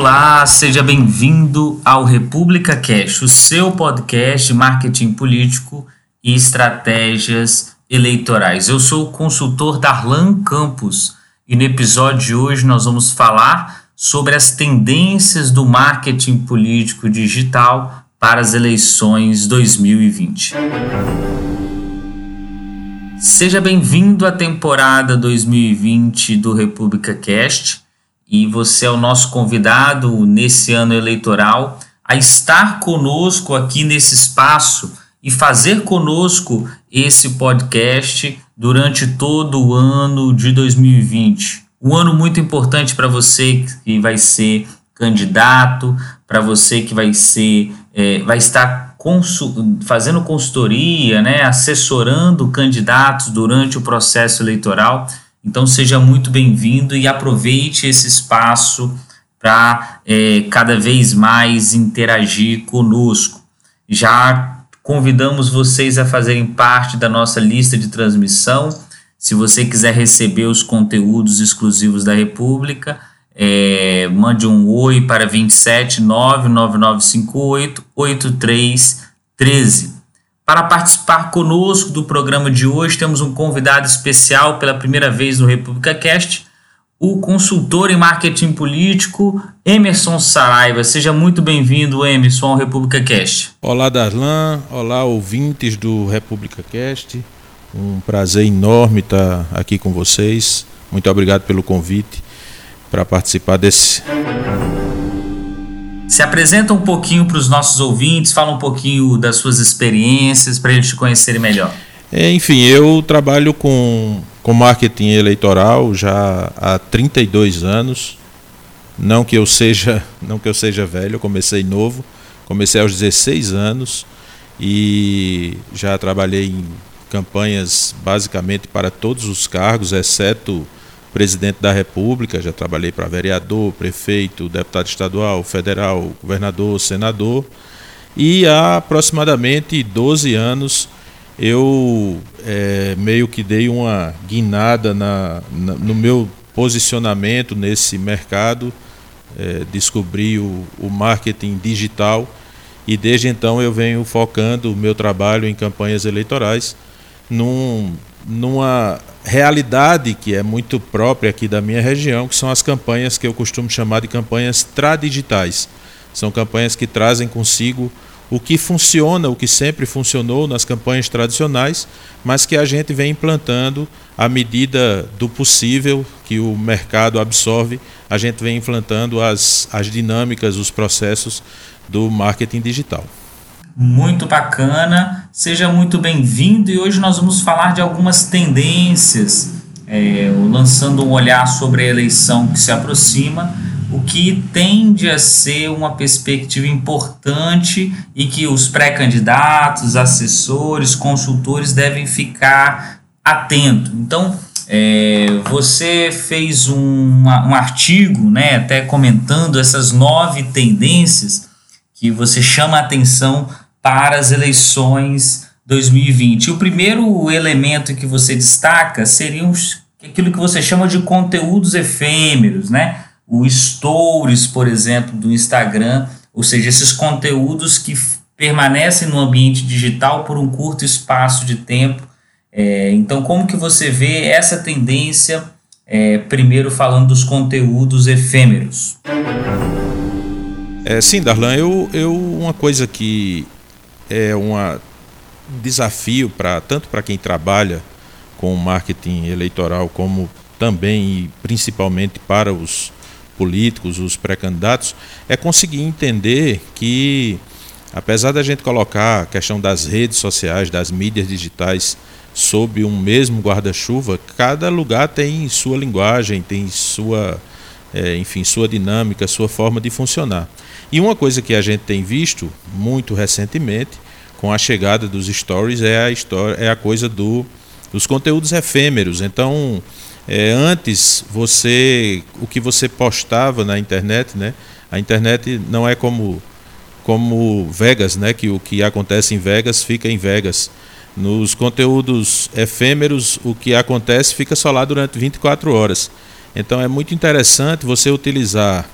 Olá, seja bem-vindo ao República Cash, o seu podcast de marketing político e estratégias eleitorais. Eu sou o consultor Darlan Campos e no episódio de hoje nós vamos falar sobre as tendências do marketing político digital para as eleições 2020. Seja bem-vindo à temporada 2020 do República Cast e você é o nosso convidado nesse ano eleitoral a estar conosco aqui nesse espaço e fazer conosco esse podcast durante todo o ano de 2020. Um ano muito importante para você que vai ser candidato, para você que vai ser, é, vai estar fazendo consultoria, né, assessorando candidatos durante o processo eleitoral. Então seja muito bem-vindo e aproveite esse espaço para é, cada vez mais interagir conosco. Já convidamos vocês a fazerem parte da nossa lista de transmissão. Se você quiser receber os conteúdos exclusivos da República, é, mande um oi para 27 99958 8313. Para participar conosco do programa de hoje, temos um convidado especial pela primeira vez no República Cast, o consultor em marketing político Emerson Saraiva. Seja muito bem-vindo, Emerson, ao República Cast. Olá, Darlan. Olá, ouvintes do República Cast. Um prazer enorme estar aqui com vocês. Muito obrigado pelo convite para participar desse se apresenta um pouquinho para os nossos ouvintes, fala um pouquinho das suas experiências para eles te conhecerem melhor. É, enfim, eu trabalho com, com marketing eleitoral já há 32 anos. Não que eu seja, não que eu seja velho, eu comecei novo, comecei aos 16 anos e já trabalhei em campanhas basicamente para todos os cargos, exceto presidente da República, já trabalhei para vereador, prefeito, deputado estadual, federal, governador, senador. E há aproximadamente 12 anos eu é, meio que dei uma guinada na, na, no meu posicionamento nesse mercado, é, descobri o, o marketing digital e desde então eu venho focando o meu trabalho em campanhas eleitorais num, numa realidade que é muito própria aqui da minha região, que são as campanhas que eu costumo chamar de campanhas tradigitais. São campanhas que trazem consigo o que funciona, o que sempre funcionou nas campanhas tradicionais, mas que a gente vem implantando à medida do possível que o mercado absorve, a gente vem implantando as, as dinâmicas, os processos do marketing digital muito bacana. Seja muito bem-vindo e hoje nós vamos falar de algumas tendências, é, lançando um olhar sobre a eleição que se aproxima, o que tende a ser uma perspectiva importante e que os pré-candidatos, assessores, consultores devem ficar atentos. Então, é, você fez um, um artigo, né, até comentando essas nove tendências que você chama a atenção para as eleições 2020. O primeiro elemento que você destaca seriam aquilo que você chama de conteúdos efêmeros, né? O stories, por exemplo, do Instagram, ou seja, esses conteúdos que permanecem no ambiente digital por um curto espaço de tempo. É, então, como que você vê essa tendência, é, primeiro falando dos conteúdos efêmeros? É, sim, Darlan, eu, eu uma coisa que é um desafio para tanto para quem trabalha com marketing eleitoral como também e principalmente para os políticos, os pré-candidatos, é conseguir entender que apesar da gente colocar a questão das redes sociais, das mídias digitais sob um mesmo guarda-chuva, cada lugar tem sua linguagem, tem sua, é, enfim, sua dinâmica, sua forma de funcionar. E uma coisa que a gente tem visto muito recentemente com a chegada dos stories é a história, é a coisa do, dos conteúdos efêmeros. Então, é, antes você o que você postava na internet, né? A internet não é como como Vegas, né? Que o que acontece em Vegas fica em Vegas. Nos conteúdos efêmeros, o que acontece fica só lá durante 24 horas. Então é muito interessante você utilizar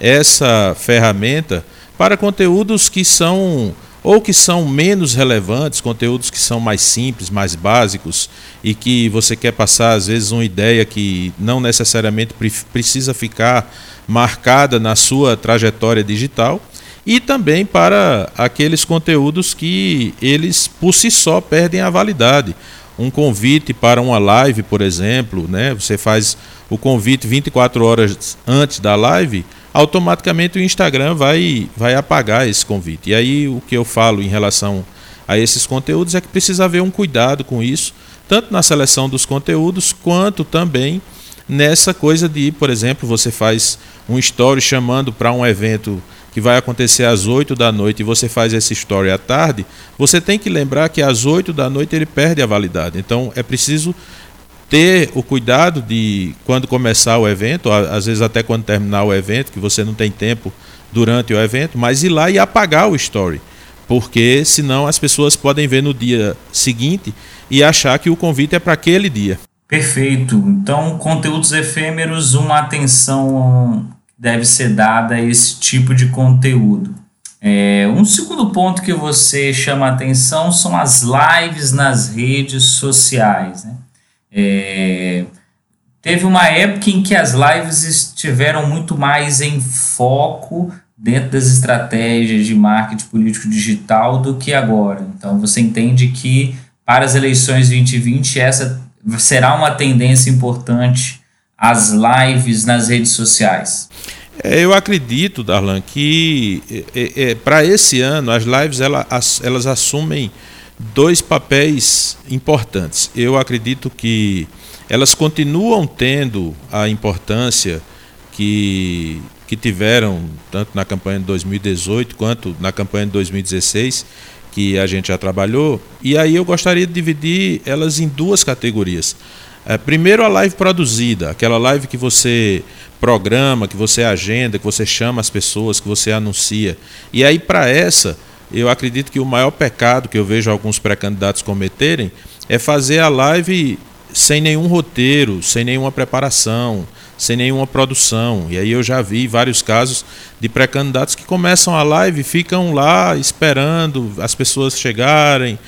essa ferramenta para conteúdos que são ou que são menos relevantes, conteúdos que são mais simples, mais básicos e que você quer passar às vezes uma ideia que não necessariamente precisa ficar marcada na sua trajetória digital e também para aqueles conteúdos que eles por si só perdem a validade. Um convite para uma live, por exemplo, né? Você faz o convite 24 horas antes da live, automaticamente o Instagram vai, vai apagar esse convite. E aí o que eu falo em relação a esses conteúdos é que precisa haver um cuidado com isso, tanto na seleção dos conteúdos, quanto também nessa coisa de, por exemplo, você faz um story chamando para um evento que vai acontecer às 8 da noite e você faz esse story à tarde, você tem que lembrar que às 8 da noite ele perde a validade. Então é preciso ter o cuidado de, quando começar o evento, às vezes até quando terminar o evento, que você não tem tempo durante o evento, mas ir lá e apagar o story. Porque senão as pessoas podem ver no dia seguinte e achar que o convite é para aquele dia. Perfeito. Então, conteúdos efêmeros, uma atenção deve ser dada a esse tipo de conteúdo. É, um segundo ponto que você chama atenção são as lives nas redes sociais. Né? É, teve uma época em que as lives estiveram muito mais em foco dentro das estratégias de marketing político digital do que agora. Então você entende que para as eleições 2020 essa será uma tendência importante as lives nas redes sociais. É, eu acredito, Darlan, que é, é, para esse ano as lives elas, elas assumem dois papéis importantes. Eu acredito que elas continuam tendo a importância que, que tiveram tanto na campanha de 2018 quanto na campanha de 2016, que a gente já trabalhou. E aí eu gostaria de dividir elas em duas categorias. É, primeiro a live produzida, aquela live que você programa, que você agenda, que você chama as pessoas, que você anuncia. E aí para essa eu acredito que o maior pecado que eu vejo alguns pré-candidatos cometerem é fazer a live sem nenhum roteiro, sem nenhuma preparação, sem nenhuma produção. E aí eu já vi vários casos de pré-candidatos que começam a live e ficam lá esperando as pessoas chegarem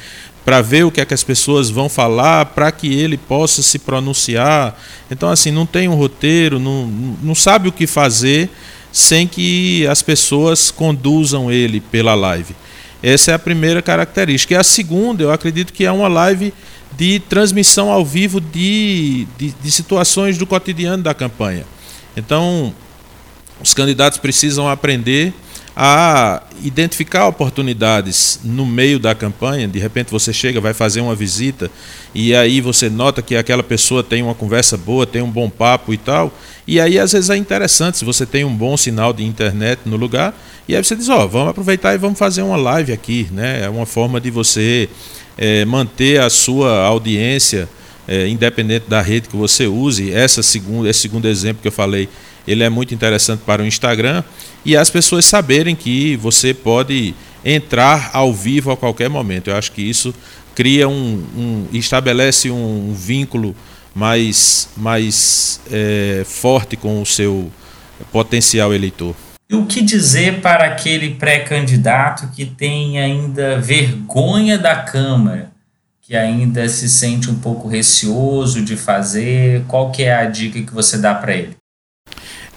para ver o que é que as pessoas vão falar, para que ele possa se pronunciar. Então assim, não tem um roteiro, não, não sabe o que fazer sem que as pessoas conduzam ele pela live. Essa é a primeira característica. E a segunda, eu acredito que é uma live de transmissão ao vivo de, de, de situações do cotidiano da campanha. Então, os candidatos precisam aprender a identificar oportunidades no meio da campanha. De repente você chega, vai fazer uma visita e aí você nota que aquela pessoa tem uma conversa boa, tem um bom papo e tal. E aí às vezes é interessante se você tem um bom sinal de internet no lugar e aí você diz, ó, oh, vamos aproveitar e vamos fazer uma live aqui, né? É uma forma de você é, manter a sua audiência é, independente da rede que você use. Essa segundo, esse segundo exemplo que eu falei, ele é muito interessante para o Instagram e as pessoas saberem que você pode entrar ao vivo a qualquer momento. Eu acho que isso cria um, um estabelece um vínculo mais, mais é, forte com o seu potencial eleitor. E o que dizer para aquele pré-candidato que tem ainda vergonha da Câmara, que ainda se sente um pouco receoso de fazer? Qual que é a dica que você dá para ele?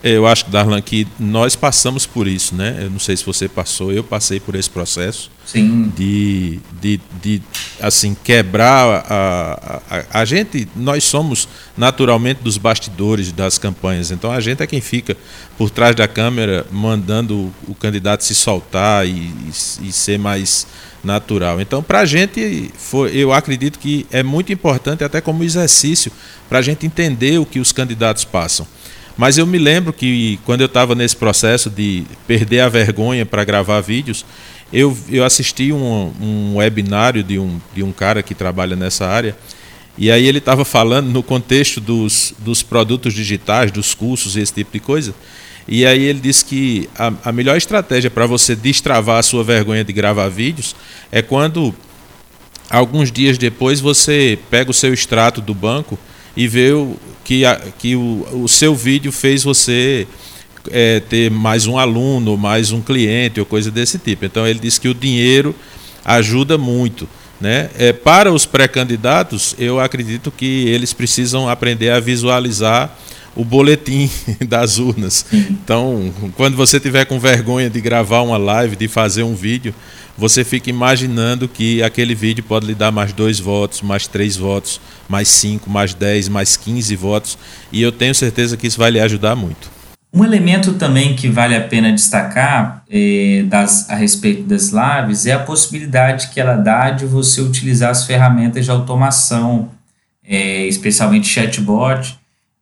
Eu acho, Darlan, que nós passamos por isso, né? Eu não sei se você passou, eu passei por esse processo Sim. De, de, de assim quebrar a, a, a, gente. Nós somos naturalmente dos bastidores das campanhas, então a gente é quem fica por trás da câmera mandando o, candidato se soltar e, e, e ser mais natural. Então, para a gente, foi, eu acredito que é muito importante, até como exercício, para a gente entender o que os candidatos passam. Mas eu me lembro que quando eu estava nesse processo de perder a vergonha para gravar vídeos, eu, eu assisti um, um webinário de um, de um cara que trabalha nessa área, e aí ele estava falando no contexto dos, dos produtos digitais, dos cursos e esse tipo de coisa. E aí ele disse que a, a melhor estratégia para você destravar a sua vergonha de gravar vídeos é quando alguns dias depois você pega o seu extrato do banco e o, que, a, que o, o seu vídeo fez você é, ter mais um aluno, mais um cliente ou coisa desse tipo. Então ele disse que o dinheiro ajuda muito. Né? É, para os pré-candidatos, eu acredito que eles precisam aprender a visualizar o boletim das urnas. Então, quando você tiver com vergonha de gravar uma live, de fazer um vídeo, você fica imaginando que aquele vídeo pode lhe dar mais dois votos, mais três votos, mais cinco, mais dez, mais quinze votos, e eu tenho certeza que isso vai lhe ajudar muito. Um elemento também que vale a pena destacar é, das, a respeito das lives é a possibilidade que ela dá de você utilizar as ferramentas de automação, é, especialmente chatbot,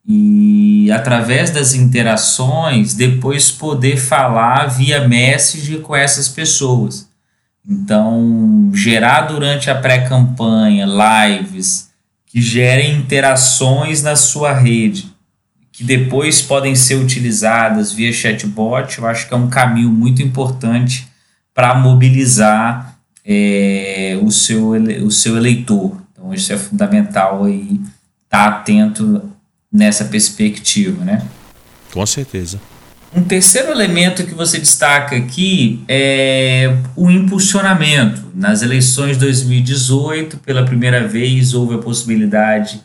e através das interações depois poder falar via message com essas pessoas. Então, gerar durante a pré-campanha lives que gerem interações na sua rede, que depois podem ser utilizadas via chatbot, eu acho que é um caminho muito importante para mobilizar é, o, seu, o seu eleitor. Então, isso é fundamental aí estar tá atento nessa perspectiva, né? Com certeza. Um terceiro elemento que você destaca aqui é o impulsionamento. Nas eleições de 2018, pela primeira vez, houve a possibilidade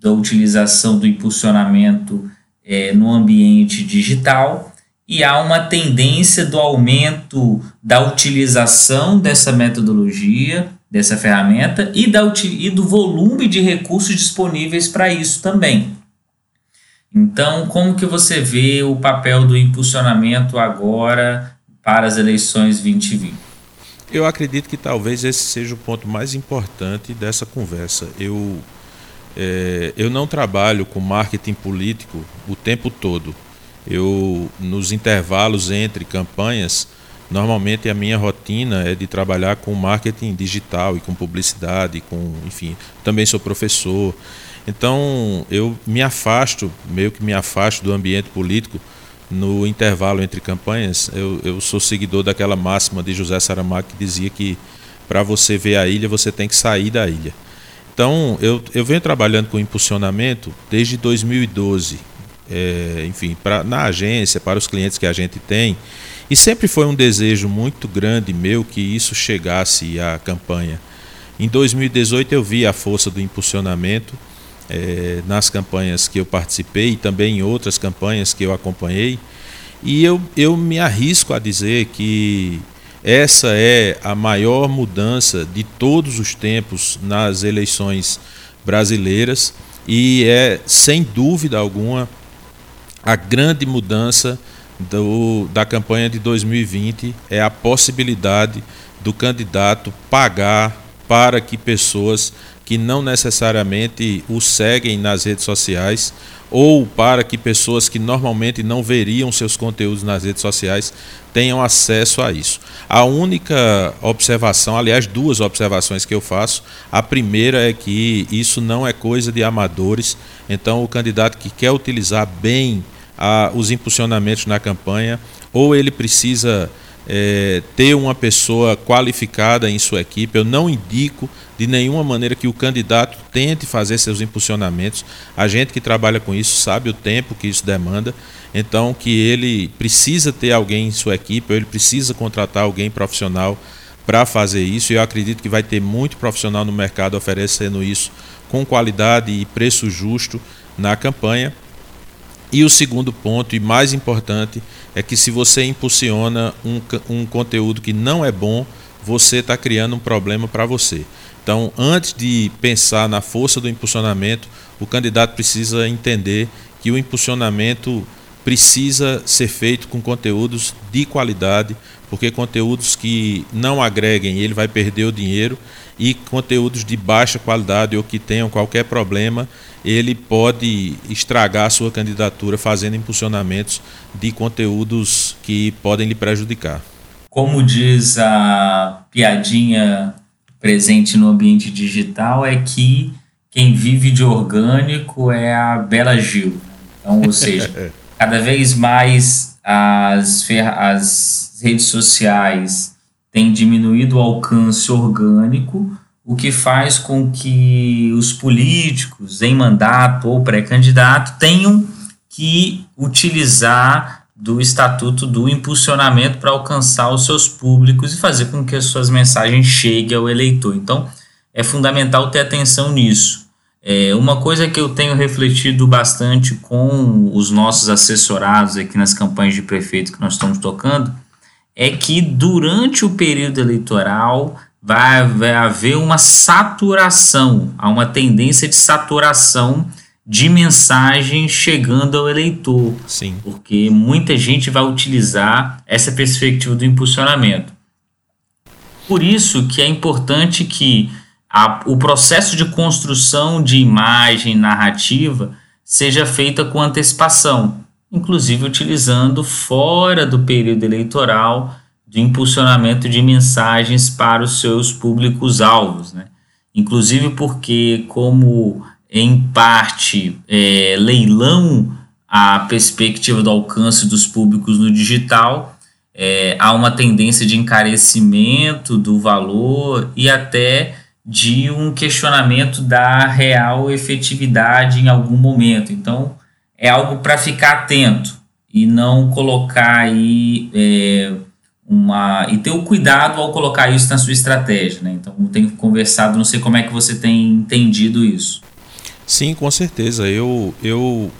da utilização do impulsionamento é, no ambiente digital e há uma tendência do aumento da utilização dessa metodologia, dessa ferramenta e, da, e do volume de recursos disponíveis para isso também. Então, como que você vê o papel do impulsionamento agora para as eleições 2020? Eu acredito que talvez esse seja o ponto mais importante dessa conversa. Eu, é, eu não trabalho com marketing político o tempo todo. Eu, nos intervalos entre campanhas, normalmente a minha rotina é de trabalhar com marketing digital e com publicidade, com, enfim, também sou professor. Então eu me afasto, meio que me afasto do ambiente político no intervalo entre campanhas. Eu, eu sou seguidor daquela máxima de José Saramago que dizia que para você ver a ilha você tem que sair da ilha. Então eu, eu venho trabalhando com impulsionamento desde 2012, é, enfim, pra, na agência, para os clientes que a gente tem. E sempre foi um desejo muito grande meu que isso chegasse à campanha. Em 2018 eu vi a força do impulsionamento é, nas campanhas que eu participei e também em outras campanhas que eu acompanhei. E eu, eu me arrisco a dizer que essa é a maior mudança de todos os tempos nas eleições brasileiras e é, sem dúvida alguma, a grande mudança do, da campanha de 2020 é a possibilidade do candidato pagar para que pessoas que não necessariamente o seguem nas redes sociais ou para que pessoas que normalmente não veriam seus conteúdos nas redes sociais tenham acesso a isso. A única observação, aliás, duas observações que eu faço. A primeira é que isso não é coisa de amadores, então o candidato que quer utilizar bem a, os impulsionamentos na campanha, ou ele precisa é, ter uma pessoa qualificada em sua equipe. Eu não indico de nenhuma maneira que o candidato tente fazer seus impulsionamentos. A gente que trabalha com isso sabe o tempo que isso demanda. Então, que ele precisa ter alguém em sua equipe, ou ele precisa contratar alguém profissional para fazer isso. E eu acredito que vai ter muito profissional no mercado oferecendo isso com qualidade e preço justo na campanha. E o segundo ponto, e mais importante, é que se você impulsiona um, um conteúdo que não é bom, você está criando um problema para você. Então, antes de pensar na força do impulsionamento, o candidato precisa entender que o impulsionamento precisa ser feito com conteúdos de qualidade, porque conteúdos que não agreguem, ele vai perder o dinheiro, e conteúdos de baixa qualidade ou que tenham qualquer problema, ele pode estragar a sua candidatura fazendo impulsionamentos de conteúdos que podem lhe prejudicar. Como diz a piadinha presente no ambiente digital, é que quem vive de orgânico é a Bela Gil. Então, ou seja, cada vez mais as, as redes sociais têm diminuído o alcance orgânico, o que faz com que os políticos em mandato ou pré-candidato tenham que utilizar do estatuto do impulsionamento para alcançar os seus públicos e fazer com que as suas mensagens cheguem ao eleitor. Então, é fundamental ter atenção nisso. É, uma coisa que eu tenho refletido bastante com os nossos assessorados aqui nas campanhas de prefeito que nós estamos tocando é que durante o período eleitoral vai, vai haver uma saturação, há uma tendência de saturação de mensagem chegando ao eleitor. Sim. Porque muita gente vai utilizar essa perspectiva do impulsionamento. Por isso que é importante que a, o processo de construção de imagem narrativa seja feita com antecipação, inclusive utilizando fora do período eleitoral de impulsionamento de mensagens para os seus públicos-alvos, né? Inclusive porque, como em parte é, leilão a perspectiva do alcance dos públicos no digital, é, há uma tendência de encarecimento do valor e até de um questionamento da real efetividade em algum momento. Então, é algo para ficar atento e não colocar aí é, uma. e ter o cuidado ao colocar isso na sua estratégia. Né? Então, eu tenho conversado, não sei como é que você tem entendido isso. Sim, com certeza. Eu, eu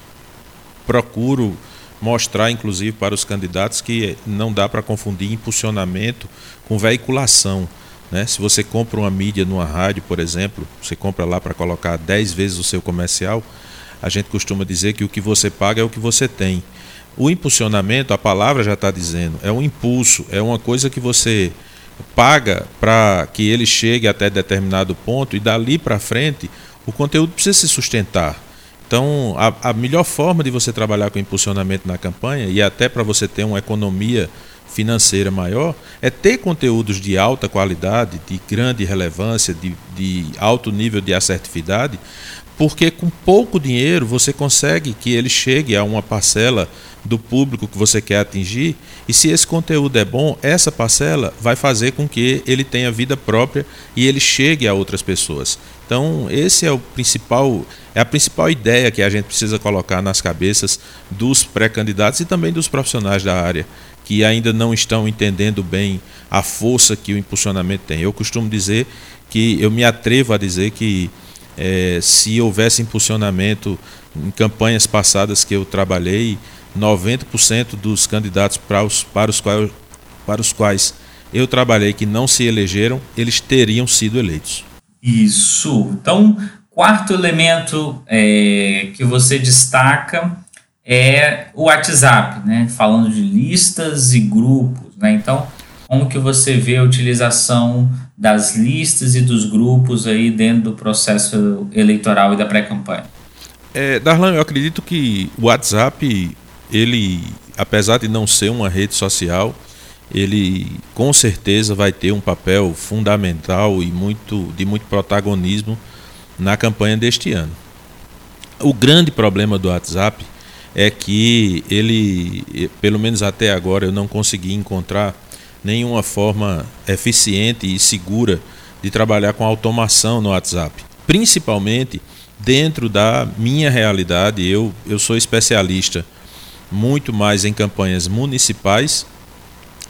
procuro mostrar, inclusive, para os candidatos que não dá para confundir impulsionamento com veiculação. Né? Se você compra uma mídia numa rádio, por exemplo, você compra lá para colocar 10 vezes o seu comercial, a gente costuma dizer que o que você paga é o que você tem. O impulsionamento, a palavra já está dizendo, é um impulso, é uma coisa que você paga para que ele chegue até determinado ponto e dali para frente o conteúdo precisa se sustentar. Então, a, a melhor forma de você trabalhar com impulsionamento na campanha e até para você ter uma economia financeira maior é ter conteúdos de alta qualidade, de grande relevância, de, de alto nível de assertividade, porque com pouco dinheiro você consegue que ele chegue a uma parcela do público que você quer atingir, e se esse conteúdo é bom, essa parcela vai fazer com que ele tenha vida própria e ele chegue a outras pessoas. Então, esse é o principal, é a principal ideia que a gente precisa colocar nas cabeças dos pré-candidatos e também dos profissionais da área que ainda não estão entendendo bem a força que o impulsionamento tem. Eu costumo dizer que eu me atrevo a dizer que é, se houvesse impulsionamento em campanhas passadas que eu trabalhei, 90% dos candidatos para os, para, os quais, para os quais eu trabalhei que não se elegeram, eles teriam sido eleitos. Isso. Então, quarto elemento é, que você destaca é o WhatsApp, né? Falando de listas e grupos, né? Então, como que você vê a utilização das listas e dos grupos aí dentro do processo eleitoral e da pré-campanha? É, Darlan, eu acredito que o WhatsApp, ele, apesar de não ser uma rede social, ele com certeza vai ter um papel fundamental e muito de muito protagonismo na campanha deste ano. O grande problema do WhatsApp é que ele, pelo menos até agora, eu não consegui encontrar nenhuma forma eficiente e segura de trabalhar com automação no WhatsApp. Principalmente dentro da minha realidade, eu, eu sou especialista muito mais em campanhas municipais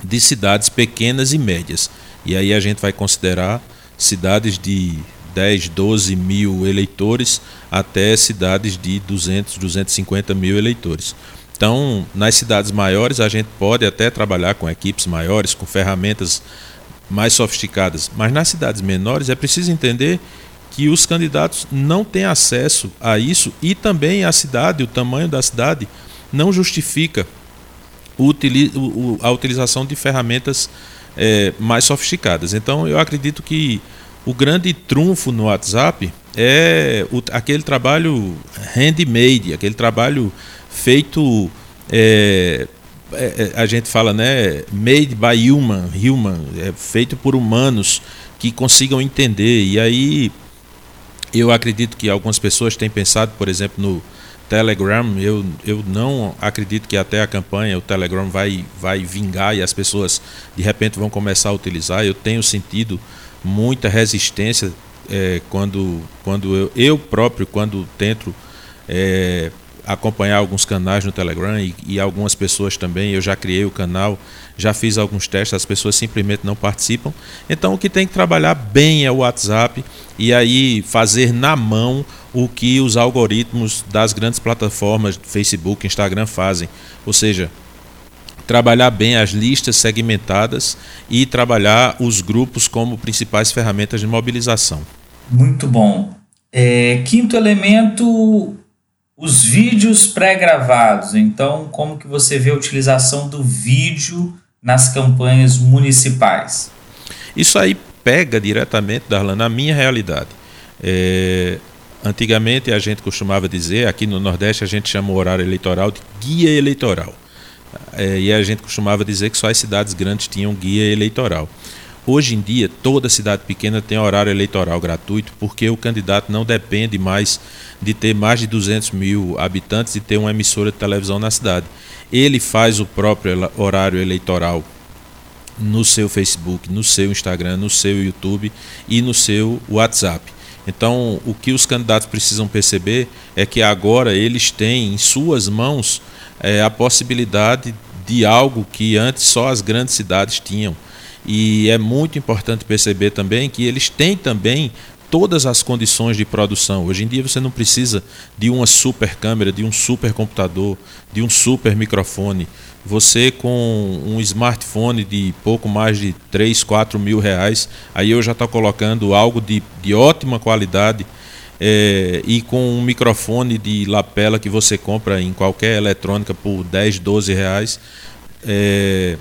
de cidades pequenas e médias. E aí a gente vai considerar cidades de 10, 12 mil eleitores até cidades de 200, 250 mil eleitores. Então, nas cidades maiores, a gente pode até trabalhar com equipes maiores, com ferramentas mais sofisticadas, mas nas cidades menores é preciso entender que os candidatos não têm acesso a isso e também a cidade, o tamanho da cidade, não justifica a utilização de ferramentas é, mais sofisticadas. Então, eu acredito que o grande trunfo no WhatsApp é o, aquele trabalho handmade, aquele trabalho feito é, é, é, a gente fala né made by human human é feito por humanos que consigam entender e aí eu acredito que algumas pessoas têm pensado por exemplo no Telegram eu, eu não acredito que até a campanha o Telegram vai vai vingar e as pessoas de repente vão começar a utilizar eu tenho sentido muita resistência é, quando quando eu, eu próprio quando tento é, acompanhar alguns canais no Telegram e, e, algumas pessoas também. Eu já criei o canal, já fiz alguns testes, as pessoas simplesmente não participam. Então o que tem que trabalhar bem é o WhatsApp e aí fazer na mão o que os algoritmos das grandes plataformas, Facebook, Instagram fazem. Ou seja, trabalhar bem as listas segmentadas e trabalhar os grupos como principais ferramentas de mobilização. Muito bom. É, quinto elemento, os vídeos pré-gravados. Então, como que você vê a utilização do vídeo nas campanhas municipais? Isso aí pega diretamente, Darlan, na minha realidade. É, antigamente a gente costumava dizer, aqui no Nordeste a gente chama o horário eleitoral de guia eleitoral. É, e a gente costumava dizer que só as cidades grandes tinham guia eleitoral. Hoje em dia, toda cidade pequena tem horário eleitoral gratuito, porque o candidato não depende mais de ter mais de 200 mil habitantes e ter uma emissora de televisão na cidade. Ele faz o próprio horário eleitoral no seu Facebook, no seu Instagram, no seu YouTube e no seu WhatsApp. Então, o que os candidatos precisam perceber é que agora eles têm em suas mãos é, a possibilidade de algo que antes só as grandes cidades tinham. E é muito importante perceber também que eles têm também todas as condições de produção. Hoje em dia você não precisa de uma super câmera, de um super computador, de um super microfone. Você com um smartphone de pouco mais de 3, 4 mil reais, aí eu já estou colocando algo de, de ótima qualidade é, e com um microfone de lapela que você compra em qualquer eletrônica por 10, 12 reais. É,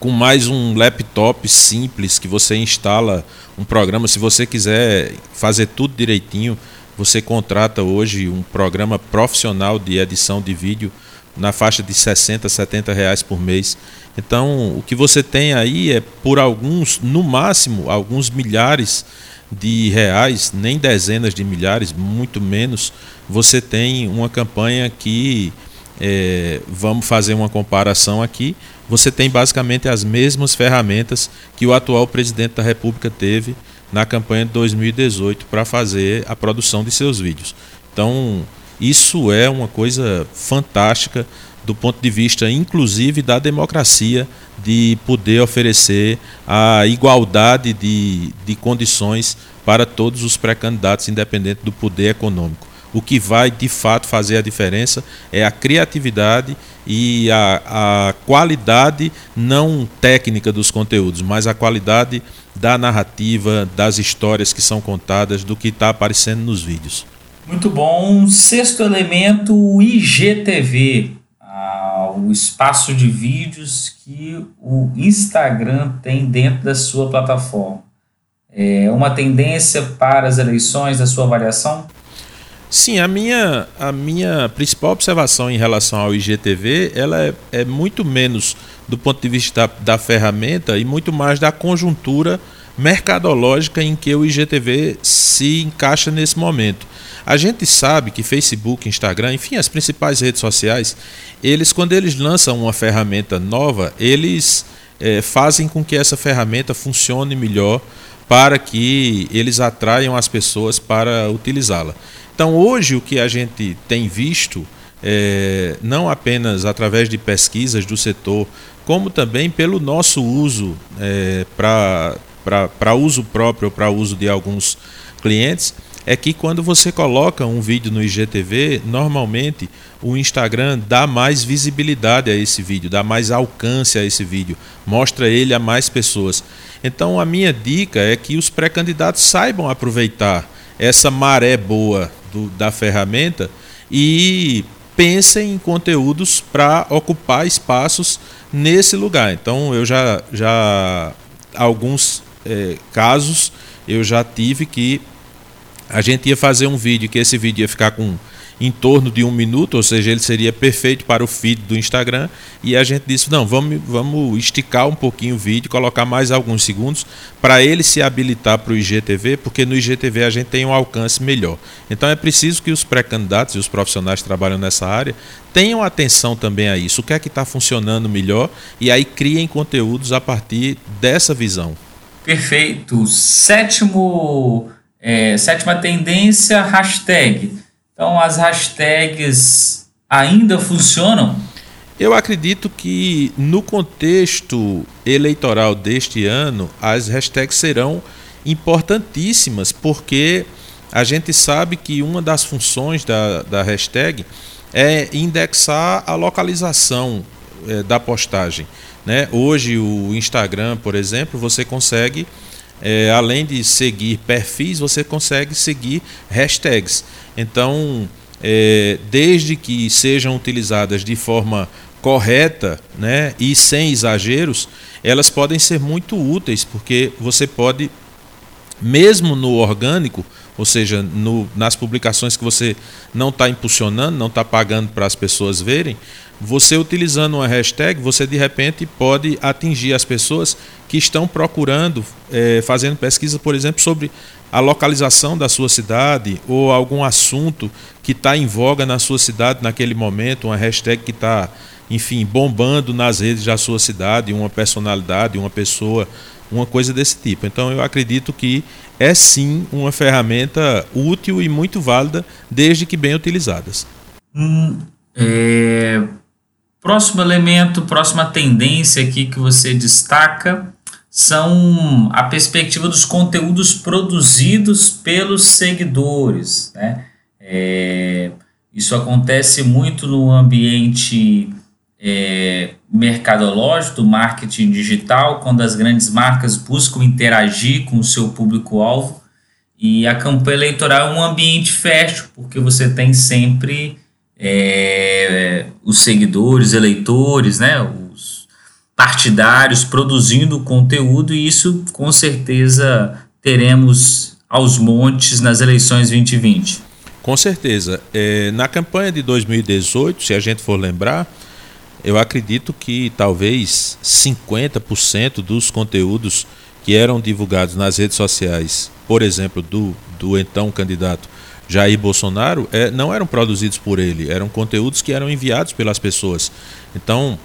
com mais um laptop simples que você instala um programa. Se você quiser fazer tudo direitinho, você contrata hoje um programa profissional de edição de vídeo na faixa de 60, 70 reais por mês. Então, o que você tem aí é por alguns, no máximo, alguns milhares de reais, nem dezenas de milhares, muito menos, você tem uma campanha que é, vamos fazer uma comparação aqui. Você tem basicamente as mesmas ferramentas que o atual presidente da República teve na campanha de 2018 para fazer a produção de seus vídeos. Então, isso é uma coisa fantástica do ponto de vista, inclusive, da democracia, de poder oferecer a igualdade de, de condições para todos os pré-candidatos, independente do poder econômico. O que vai de fato fazer a diferença é a criatividade e a, a qualidade não técnica dos conteúdos, mas a qualidade da narrativa, das histórias que são contadas, do que está aparecendo nos vídeos. Muito bom. Sexto elemento, o IGTV, ah, o espaço de vídeos que o Instagram tem dentro da sua plataforma. É uma tendência para as eleições, da sua avaliação? Sim, a minha, a minha principal observação em relação ao IGTV ela é, é muito menos do ponto de vista da, da, ferramenta e muito mais da conjuntura mercadológica em que o IGTV se encaixa nesse momento. A gente sabe que Facebook, Instagram, enfim, as principais redes sociais, eles quando eles lançam uma ferramenta nova, eles é, fazem com que essa ferramenta funcione melhor para que eles atraiam as pessoas para utilizá-la. Então, hoje, o que a gente tem visto, é, não apenas através de pesquisas do setor, como também pelo nosso uso é, para uso próprio, para uso de alguns clientes, é que quando você coloca um vídeo no IGTV, normalmente o Instagram dá mais visibilidade a esse vídeo, dá mais alcance a esse vídeo, mostra ele a mais pessoas. Então a minha dica é que os pré-candidatos saibam aproveitar essa maré boa do, da ferramenta e pensem em conteúdos para ocupar espaços nesse lugar. Então eu já já alguns é, casos eu já tive que a gente ia fazer um vídeo que esse vídeo ia ficar com em torno de um minuto, ou seja, ele seria perfeito para o feed do Instagram. E a gente disse: não, vamos, vamos esticar um pouquinho o vídeo, colocar mais alguns segundos para ele se habilitar para o IGTV, porque no IGTV a gente tem um alcance melhor. Então é preciso que os pré-candidatos e os profissionais que trabalham nessa área tenham atenção também a isso. O que é que está funcionando melhor e aí criem conteúdos a partir dessa visão. Perfeito. Sétimo, é, sétima tendência, hashtag Então as hashtags ainda funcionam? Eu acredito que no contexto eleitoral deste ano, as hashtags serão importantíssimas, porque a gente sabe que uma das funções da, da hashtag é indexar a localização é, da postagem. Né? Hoje, o Instagram, por exemplo, você consegue, é, além de seguir perfis, você consegue seguir hashtags. Então, é, desde que sejam utilizadas de forma correta né, e sem exageros, elas podem ser muito úteis, porque você pode, mesmo no orgânico, ou seja, no, nas publicações que você não está impulsionando, não está pagando para as pessoas verem, você utilizando uma hashtag, você de repente pode atingir as pessoas que estão procurando, é, fazendo pesquisa, por exemplo, sobre a localização da sua cidade ou algum assunto que está em voga na sua cidade naquele momento, uma hashtag que está, enfim, bombando nas redes da sua cidade, uma personalidade, uma pessoa, uma coisa desse tipo. Então eu acredito que é sim uma ferramenta útil e muito válida, desde que bem utilizadas. Hum, é... Próximo elemento, próxima tendência aqui que você destaca são a perspectiva dos conteúdos produzidos pelos seguidores. Né? É... Isso acontece muito no ambiente é, mercadológico, do marketing digital, quando as grandes marcas buscam interagir com o seu público-alvo. E a campanha eleitoral é um ambiente fértil, porque você tem sempre é, os seguidores, eleitores, né, os partidários produzindo conteúdo, e isso com certeza teremos aos montes nas eleições 2020. Com certeza. É, na campanha de 2018, se a gente for lembrar, eu acredito que talvez 50% dos conteúdos que eram divulgados nas redes sociais, por exemplo, do, do então candidato Jair Bolsonaro, é, não eram produzidos por ele, eram conteúdos que eram enviados pelas pessoas. Então,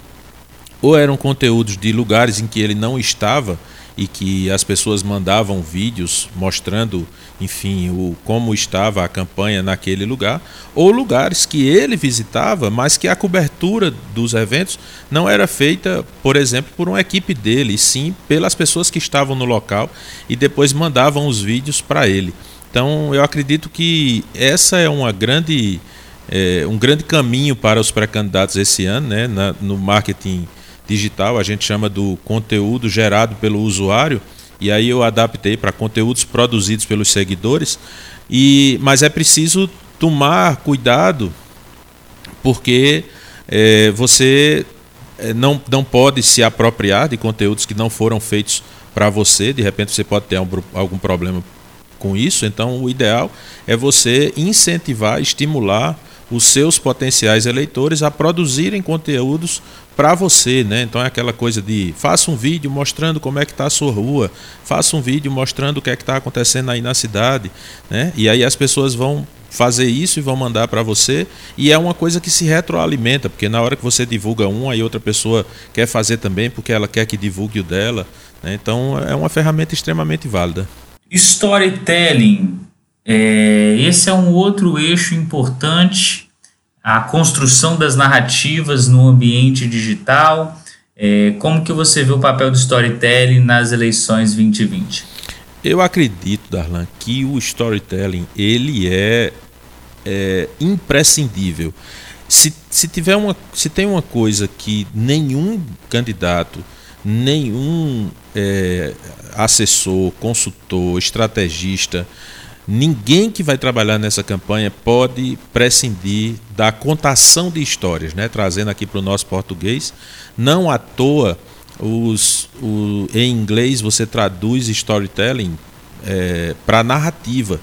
ou eram conteúdos de lugares em que ele não estava e que as pessoas mandavam vídeos mostrando, enfim, o, como estava a campanha naquele lugar, ou lugares que ele visitava, mas que a cobertura dos eventos não era feita, por exemplo, por uma equipe dele, sim pelas pessoas que estavam no local e depois mandavam os vídeos para ele. Então, eu acredito que essa é uma grande, é, um grande caminho para os pré-candidatos esse ano, né, na, no marketing digital, a gente chama do conteúdo gerado pelo usuário, e aí eu adaptei para conteúdos produzidos pelos seguidores. E mas é preciso tomar cuidado porque é, você é, não, não pode se apropriar de conteúdos que não foram feitos para você. De repente você pode ter algum, algum problema com isso. Então o ideal é você incentivar, estimular os seus potenciais eleitores a produzirem conteúdos para você, né? Então é aquela coisa de faça um vídeo mostrando como é que está a sua rua, faça um vídeo mostrando o que é que está acontecendo aí na cidade, né? E aí as pessoas vão fazer isso e vão mandar para você e é uma coisa que se retroalimenta, porque na hora que você divulga um, aí outra pessoa quer fazer também porque ela quer que divulgue o dela, né? Então é uma ferramenta extremamente válida. Storytelling, é, esse é um outro eixo importante a construção das narrativas no ambiente digital. É, como que você vê o papel do storytelling nas eleições 2020? Eu acredito, Darlan, que o storytelling ele é, é imprescindível. Se, se, tiver uma, se tem uma coisa que nenhum candidato, nenhum é, assessor, consultor, estrategista ninguém que vai trabalhar nessa campanha pode prescindir da contação de histórias, né? trazendo aqui para o nosso português. Não à toa, os, o, em inglês você traduz storytelling é, para narrativa.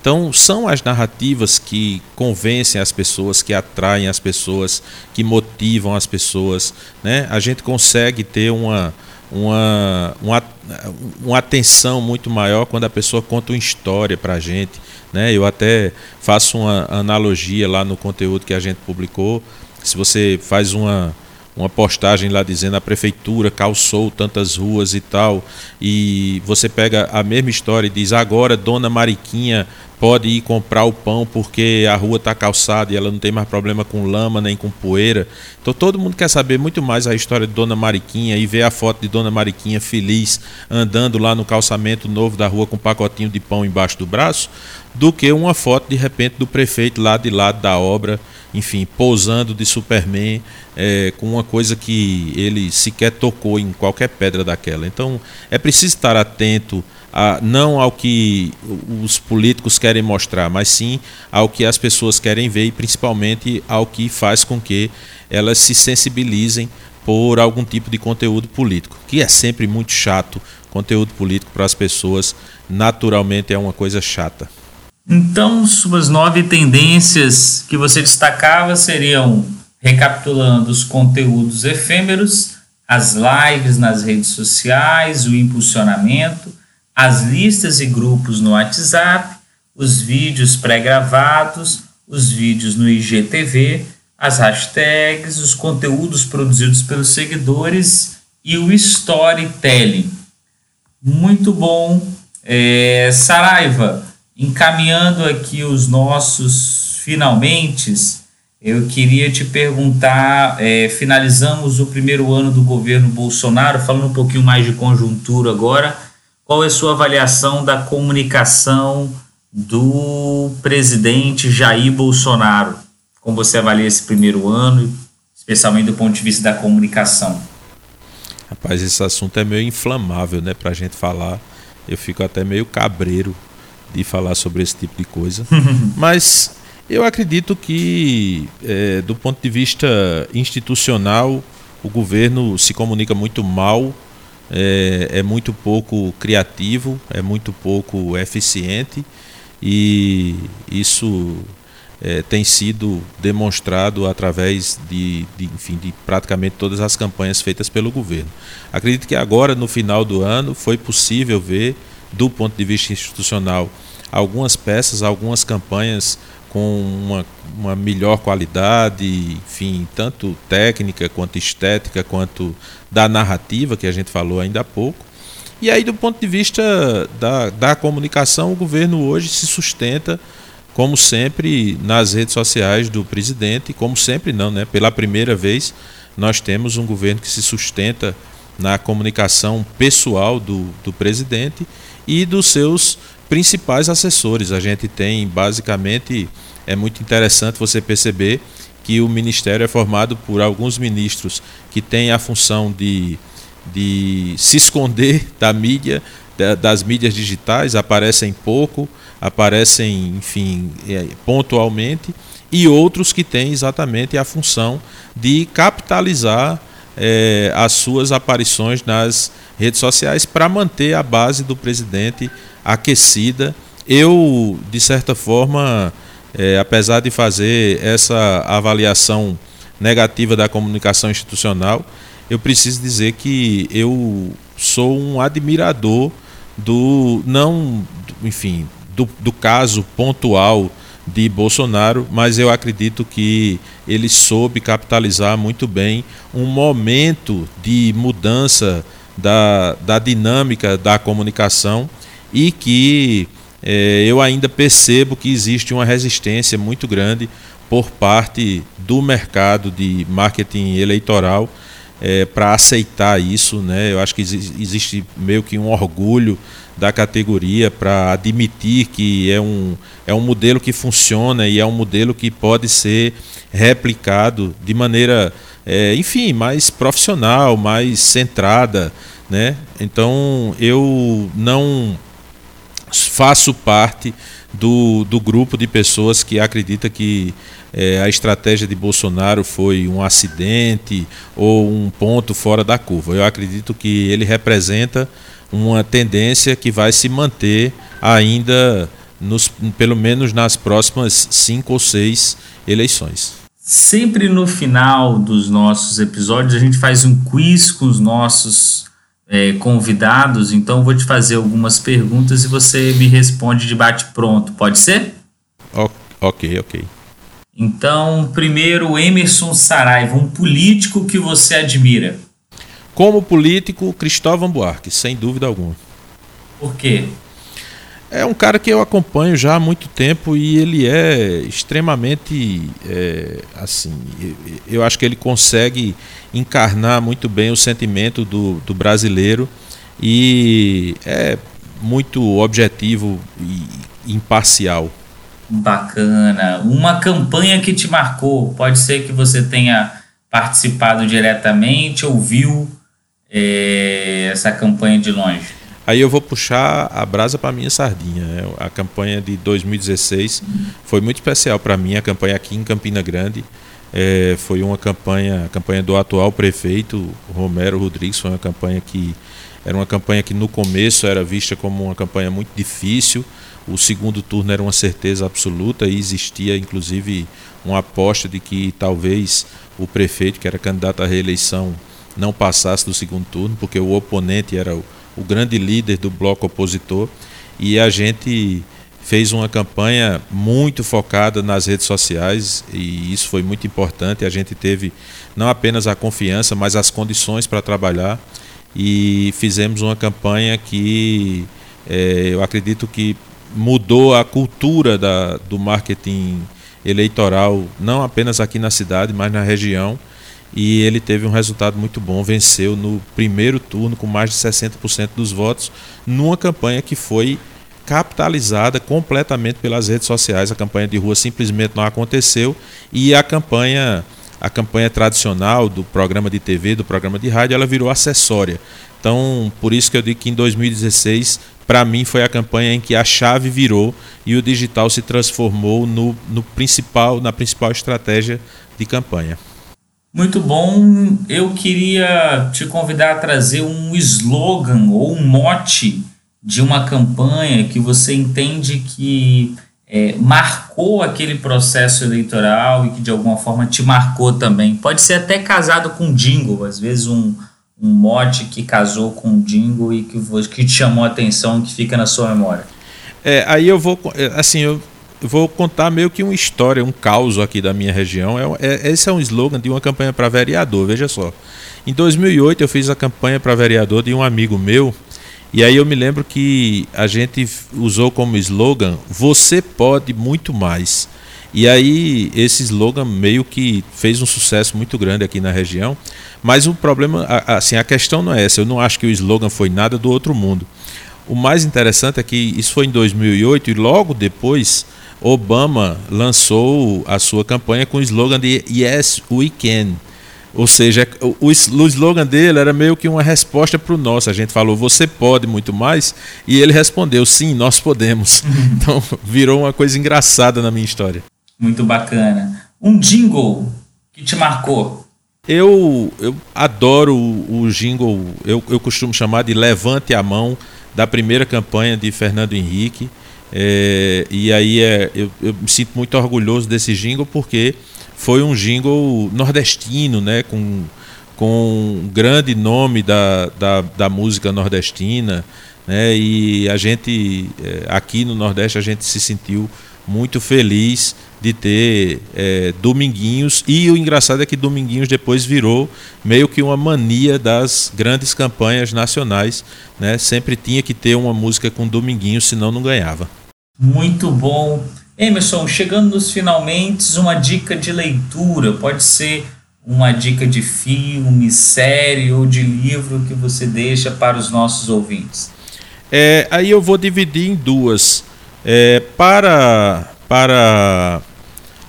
Então, são as narrativas que convencem as pessoas, que atraem as pessoas, que motivam as pessoas. Né? A gente consegue ter uma, uma, uma, uma atenção muito maior quando a pessoa conta uma história para a gente. Né? Eu até faço uma analogia lá no conteúdo que a gente publicou. Se você faz uma, uma postagem lá dizendo a prefeitura calçou tantas ruas e tal, e você pega a mesma história e diz agora Dona Mariquinha pode ir comprar o pão porque a rua está calçada e ela não tem mais problema com lama nem com poeira. Então todo mundo quer saber muito mais a história de Dona Mariquinha e ver a foto de Dona Mariquinha feliz andando lá no calçamento novo da rua com um pacotinho de pão embaixo do braço, do que uma foto de repente do prefeito lá de lado da obra, enfim, pousando de Superman é, com uma coisa que ele sequer tocou em qualquer pedra daquela. Então é preciso estar atento a, não ao que os políticos querem mostrar, mas sim ao que as pessoas querem ver e principalmente ao que faz com que elas se sensibilizem por algum tipo de conteúdo político, que é sempre muito chato. Conteúdo político para as pessoas naturalmente é uma coisa chata. Então, suas nove tendências que você destacava seriam, recapitulando os conteúdos efêmeros, as lives nas redes sociais, o impulsionamento, as listas e grupos no WhatsApp, os vídeos pré-gravados, os vídeos no IGTV, as hashtags, os conteúdos produzidos pelos seguidores e o storytelling. Muito bom. É, Saraiva, encaminhando aqui os nossos finalmente, eu queria te perguntar: é, finalizamos o primeiro ano do governo Bolsonaro, falando um pouquinho mais de conjuntura agora qual é a sua avaliação da comunicação do presidente Jair Bolsonaro? Como você avalia esse primeiro ano, especialmente do ponto de vista da comunicação? Rapaz, esse assunto é meio inflamável, né, para a gente falar. Eu fico até meio cabreiro de falar sobre esse tipo de coisa. Mas eu acredito que, é, do ponto de vista institucional, o governo se comunica muito mal é, é muito pouco criativo, é muito pouco eficiente e isso é, tem sido demonstrado através de, de, enfim, de praticamente todas as campanhas feitas pelo governo. Acredito que agora, no final do ano, foi possível ver, do ponto de vista institucional, algumas peças, algumas campanhas com uma, uma melhor qualidade, enfim, tanto técnica quanto estética, quanto da narrativa, que a gente falou ainda há pouco. E aí, do ponto de vista da, da comunicação, o governo hoje se sustenta, como sempre, nas redes sociais do presidente, como sempre não, né? Pela primeira vez, nós temos um governo que se sustenta na comunicação pessoal do, do presidente e dos seus principais assessores. A gente tem basicamente, é muito interessante você perceber que o ministério é formado por alguns ministros que têm a função de, de se esconder da mídia, das mídias digitais, aparecem pouco, aparecem, enfim, é, pontualmente, e outros que têm exatamente a função de capitalizar é, as suas aparições nas redes sociais para manter a base do presidente aquecida. Eu, de certa forma, é, apesar de fazer essa avaliação negativa da comunicação institucional, eu preciso dizer que eu sou um admirador do não, enfim, do, do caso pontual de Bolsonaro, mas eu acredito que ele soube capitalizar muito bem um momento de mudança da, da dinâmica da comunicação e que é, eu ainda percebo que existe uma resistência muito grande por parte do mercado de marketing eleitoral é, para aceitar isso. Né? Eu acho que existe meio que um orgulho da categoria para admitir que é um, é um modelo que funciona e é um modelo que pode ser replicado de maneira, é, enfim, mais profissional, mais centrada. Né? Então eu não faço parte do, do grupo de pessoas que acredita que é, a estratégia de Bolsonaro foi um acidente ou um ponto fora da curva. Eu acredito que ele representa uma tendência que vai se manter ainda, nos, pelo menos nas próximas cinco ou seis eleições. Sempre no final dos nossos episódios a gente faz um quiz com os nossos é, convidados, então vou te fazer algumas perguntas e você me responde de bate pronto, pode ser? Ok, ok. Então, primeiro, Emerson Saraiva, um político que você admira. Como político, Cristóvão Buarque, sem dúvida alguma. Por quê? É um cara que eu acompanho já há muito tempo e ele é extremamente é, assim. Eu acho que ele consegue encarnar muito bem o sentimento do, do brasileiro e é muito objetivo e imparcial. Bacana. Uma campanha que te marcou, pode ser que você tenha participado diretamente ou viu é, essa campanha de longe. Aí eu vou puxar a brasa para minha sardinha. Né? A campanha de 2016 foi muito especial para mim, a campanha aqui em Campina Grande. É, foi uma campanha, a campanha do atual prefeito Romero Rodrigues, foi uma campanha que era uma campanha que no começo era vista como uma campanha muito difícil. O segundo turno era uma certeza absoluta e existia inclusive uma aposta de que talvez o prefeito, que era candidato à reeleição, não passasse do segundo turno, porque o oponente era o o grande líder do bloco opositor, e a gente fez uma campanha muito focada nas redes sociais e isso foi muito importante. A gente teve não apenas a confiança, mas as condições para trabalhar. E fizemos uma campanha que é, eu acredito que mudou a cultura da, do marketing eleitoral, não apenas aqui na cidade, mas na região e ele teve um resultado muito bom, venceu no primeiro turno com mais de 60% dos votos, numa campanha que foi capitalizada completamente pelas redes sociais. A campanha de rua simplesmente não aconteceu e a campanha a campanha tradicional do programa de TV, do programa de rádio, ela virou acessória. Então, por isso que eu digo que em 2016, para mim, foi a campanha em que a chave virou e o digital se transformou no, no principal, na principal estratégia de campanha. Muito bom. Eu queria te convidar a trazer um slogan ou um mote de uma campanha que você entende que é, marcou aquele processo eleitoral e que de alguma forma te marcou também. Pode ser até casado com jingle, às vezes um, um mote que casou com jingle e que, que te chamou a atenção, que fica na sua memória. É, aí eu vou, assim, eu vou contar meio que uma história, um caos aqui da minha região. É, é, esse é um slogan de uma campanha para vereador, veja só. Em 2008 eu fiz a campanha para vereador de um amigo meu, e aí eu me lembro que a gente usou como slogan: Você pode muito mais. E aí esse slogan meio que fez um sucesso muito grande aqui na região. Mas o problema, assim, a questão não é essa. Eu não acho que o slogan foi nada do outro mundo. O mais interessante é que isso foi em 2008 e logo depois Obama lançou a sua campanha com o slogan de Yes, we can. Ou seja, o, o slogan dele era meio que uma resposta para o nosso. A gente falou, você pode muito mais, e ele respondeu, sim, nós podemos. Então virou uma coisa engraçada na minha história. Muito bacana. Um jingle que te marcou? Eu, eu adoro o, o jingle, eu, eu costumo chamar de Levante a Mão, da primeira campanha de Fernando Henrique. É, e aí é, eu, eu, me sinto muito orgulhoso desse jingle porque foi um jingle nordestino, né, com, com um grande nome da, da, da música nordestina. Né, e a gente, é, aqui no Nordeste, a gente se sentiu muito feliz de ter é, Dominguinhos. E o engraçado é que Dominguinhos depois virou meio que uma mania das grandes campanhas nacionais. Né? Sempre tinha que ter uma música com Dominguinhos, senão não ganhava. Muito bom. Emerson, chegando nos finalmente, uma dica de leitura, pode ser uma dica de filme, série ou de livro que você deixa para os nossos ouvintes? É, aí eu vou dividir em duas. É, para, para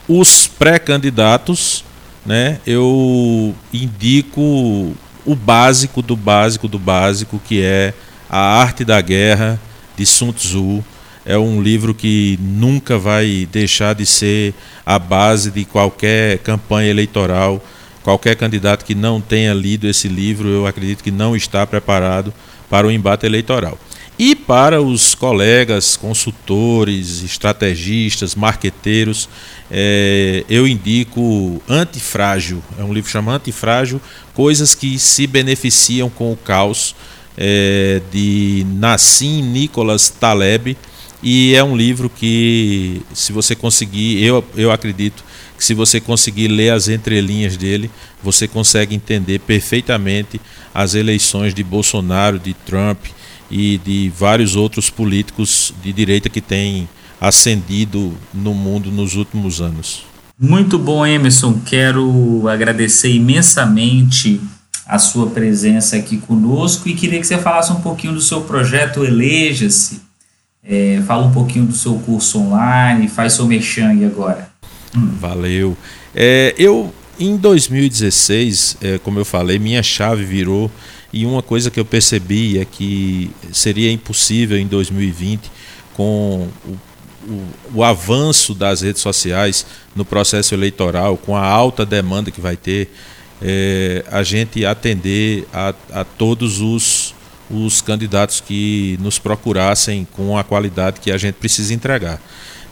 os pré-candidatos, né, eu indico o básico do básico do básico, que é A Arte da Guerra, de Sun Tzu é um livro que nunca vai deixar de ser a base de qualquer campanha eleitoral. Qualquer candidato que não tenha lido esse livro, eu acredito que não está preparado para o embate eleitoral. E para os colegas, consultores, estrategistas, marqueteiros, é, eu indico Antifrágil. É um livro chamado Antifrágil, Coisas que se beneficiam com o caos, é, de Nassim Nicholas Taleb e é um livro que, se você conseguir, eu, eu acredito que se você conseguir ler as entrelinhas dele, você consegue entender perfeitamente as eleições de Bolsonaro, de Trump e de vários outros políticos de direita que têm ascendido no mundo nos últimos anos. Muito bom, Emerson. Quero agradecer imensamente a sua presença aqui conosco e queria que você falasse um pouquinho do seu projeto Eleja-se. É, fala um pouquinho do seu curso online, faz seu merchan agora. Hum. Valeu. É, eu, em 2016, é, como eu falei, minha chave virou e uma coisa que eu percebi é que seria impossível em 2020 com o o, o, avanço das redes sociais no processo eleitoral, com a alta demanda que vai ter, é, a gente atender a, a todos os, os candidatos que nos procurassem com a qualidade que a gente precisa entregar.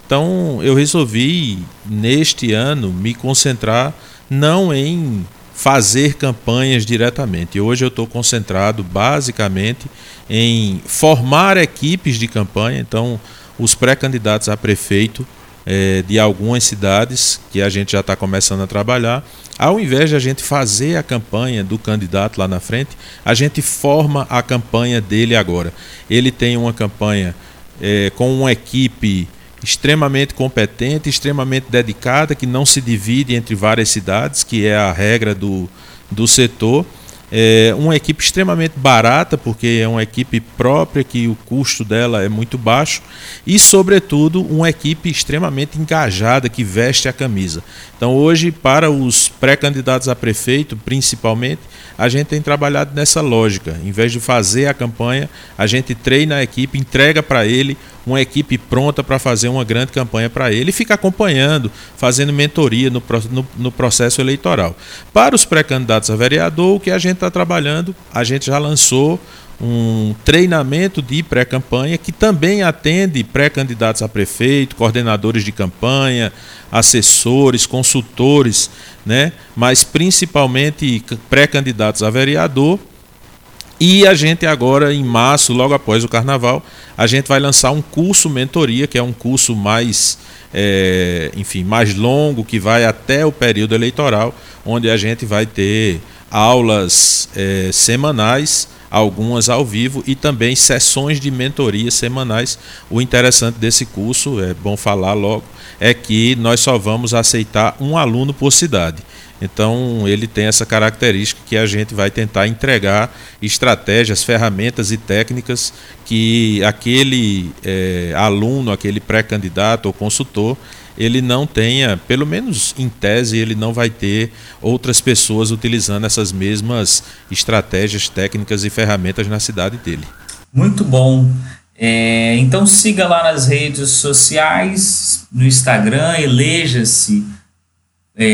Então eu resolvi, neste ano, me concentrar não em fazer campanhas diretamente. Hoje eu estou concentrado basicamente em formar equipes de campanha. Então, os pré-candidatos a prefeito é, de algumas cidades que a gente já está começando a trabalhar. Ao invés de a gente fazer a campanha do candidato lá na frente, a gente forma a campanha dele agora. Ele tem uma campanha é, com uma equipe extremamente competente, extremamente dedicada, que não se divide entre várias cidades, que é a regra do, do setor é uma equipe extremamente barata, porque é uma equipe própria, que o custo dela é muito baixo, e, sobretudo, uma equipe extremamente engajada, que veste a camisa. Então, hoje, para os pré-candidatos a prefeito, principalmente, a gente tem trabalhado nessa lógica. Em vez de fazer a campanha, a gente treina a equipe, entrega para ele uma equipe pronta para fazer uma grande campanha para ele e fica acompanhando, fazendo mentoria no, no, no processo eleitoral. Para os pré-candidatos a vereador, o que a gente está trabalhando, a gente já lançou um treinamento de pré-campanha que também atende pré-candidatos a prefeito, coordenadores de campanha, assessores, consultores, né? mas principalmente pré-candidatos a vereador. E a gente agora, em março, logo após o carnaval, a gente vai lançar um curso mentoria, que é um curso mais, é, enfim, mais longo, que vai até o período eleitoral, onde a gente vai ter aulas é, semanais algumas ao vivo e também sessões de mentoria semanais. O interessante desse curso, é bom falar logo, é que nós só vamos aceitar um aluno por cidade. Então ele tem essa característica que a gente vai tentar entregar estratégias, ferramentas e técnicas que aquele é, aluno, aquele pré-candidato ou consultor, ele não tenha, pelo menos em tese, ele não vai ter outras pessoas utilizando essas mesmas estratégias, técnicas e ferramentas na cidade dele. Muito bom. É, então siga lá nas redes sociais, no Instagram, eleja-se, é,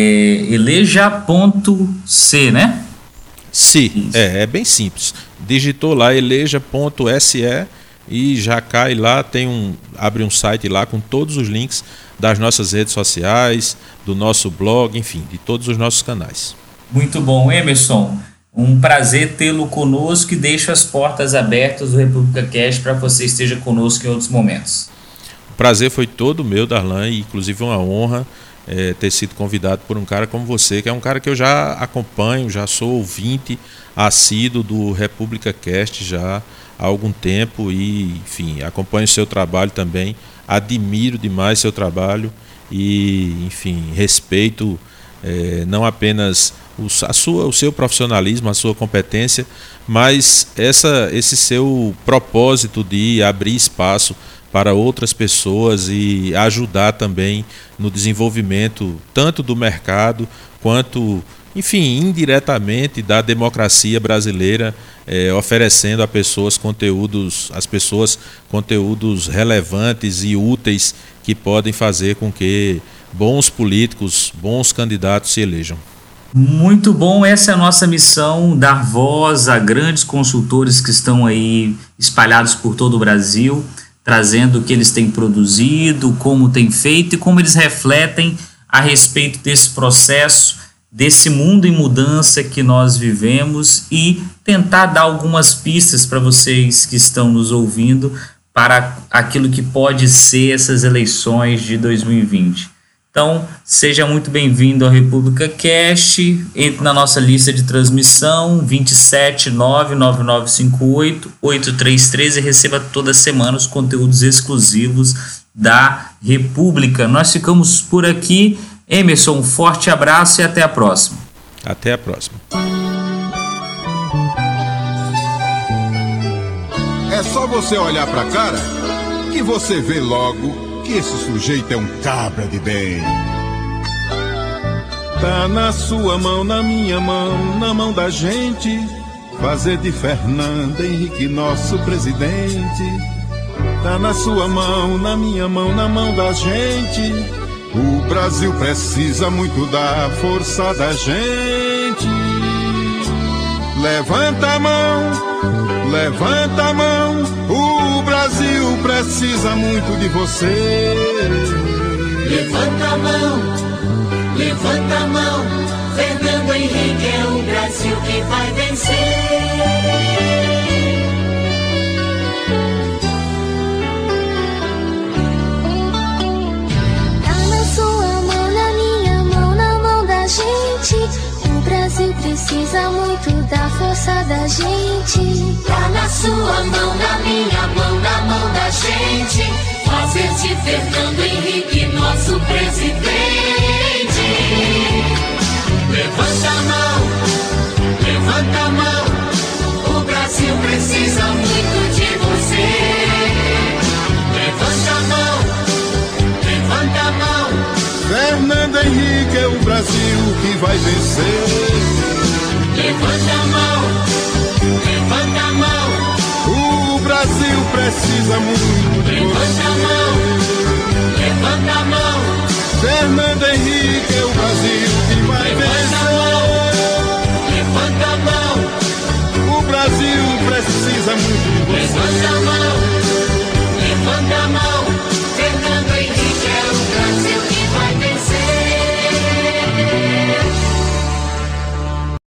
eleja.c, né? Sim, é, é bem simples. Digitou lá eleja.se e já cai lá, tem um abre um site lá com todos os links das nossas redes sociais, do nosso blog, enfim, de todos os nossos canais. Muito bom, Emerson. Um prazer tê-lo conosco e deixo as portas abertas do República Cash para você esteja conosco em outros momentos. O prazer foi todo meu, Darlan, e inclusive uma honra é, ter sido convidado por um cara como você, que é um cara que eu já acompanho, já sou ouvinte assíduo do República Cast já há algum tempo e, enfim, acompanho o seu trabalho também admiro demais seu trabalho e, enfim, respeito é, não apenas o, a sua, o seu profissionalismo, a sua competência, mas essa, esse seu propósito de abrir espaço para outras pessoas e ajudar também no desenvolvimento tanto do mercado quanto enfim, indiretamente da democracia brasileira, é, oferecendo a pessoas conteúdos, às pessoas conteúdos relevantes e úteis que podem fazer com que bons políticos, bons candidatos se elejam. Muito bom, essa é a nossa missão, dar voz a grandes consultores que estão aí espalhados por todo o Brasil, trazendo o que eles têm produzido, como têm feito e como eles refletem a respeito desse processo desse mundo em mudança que nós vivemos e tentar dar algumas pistas para vocês que estão nos ouvindo para aquilo que pode ser essas eleições de 2020. Então, seja muito bem-vindo ao República Cast. Entre na nossa lista de transmissão 27999588313 e receba toda semana os conteúdos exclusivos da República. Nós ficamos por aqui. Emerson, um forte abraço e até a próxima. Até a próxima. É só você olhar pra cara que você vê logo que esse sujeito é um cabra de bem. Tá na sua mão, na minha mão, na mão da gente, fazer de Fernando Henrique nosso presidente. Tá na sua mão, na minha mão, na mão da gente. O Brasil precisa muito da força da gente. Levanta a mão, levanta a mão. Precisa muito de você. Levanta a mão, levanta a mão. Fernando Henrique é o Brasil que vai vencer. Precisa muito da força da gente. Tá na sua mão, na minha mão, na mão da gente. Fazer de Fernando Henrique nosso presidente. Levanta a mão, levanta a mão. O Brasil precisa muito de você. Levanta a mão, Henrique é o Brasil que vai vencer. Levanta a mão, levanta a mão. O Brasil precisa muito Levanta a mão, levanta a mão. Fernando Henrique é o Brasil que vai Levanta a mão, vencer. levanta a mão. O Brasil precisa muito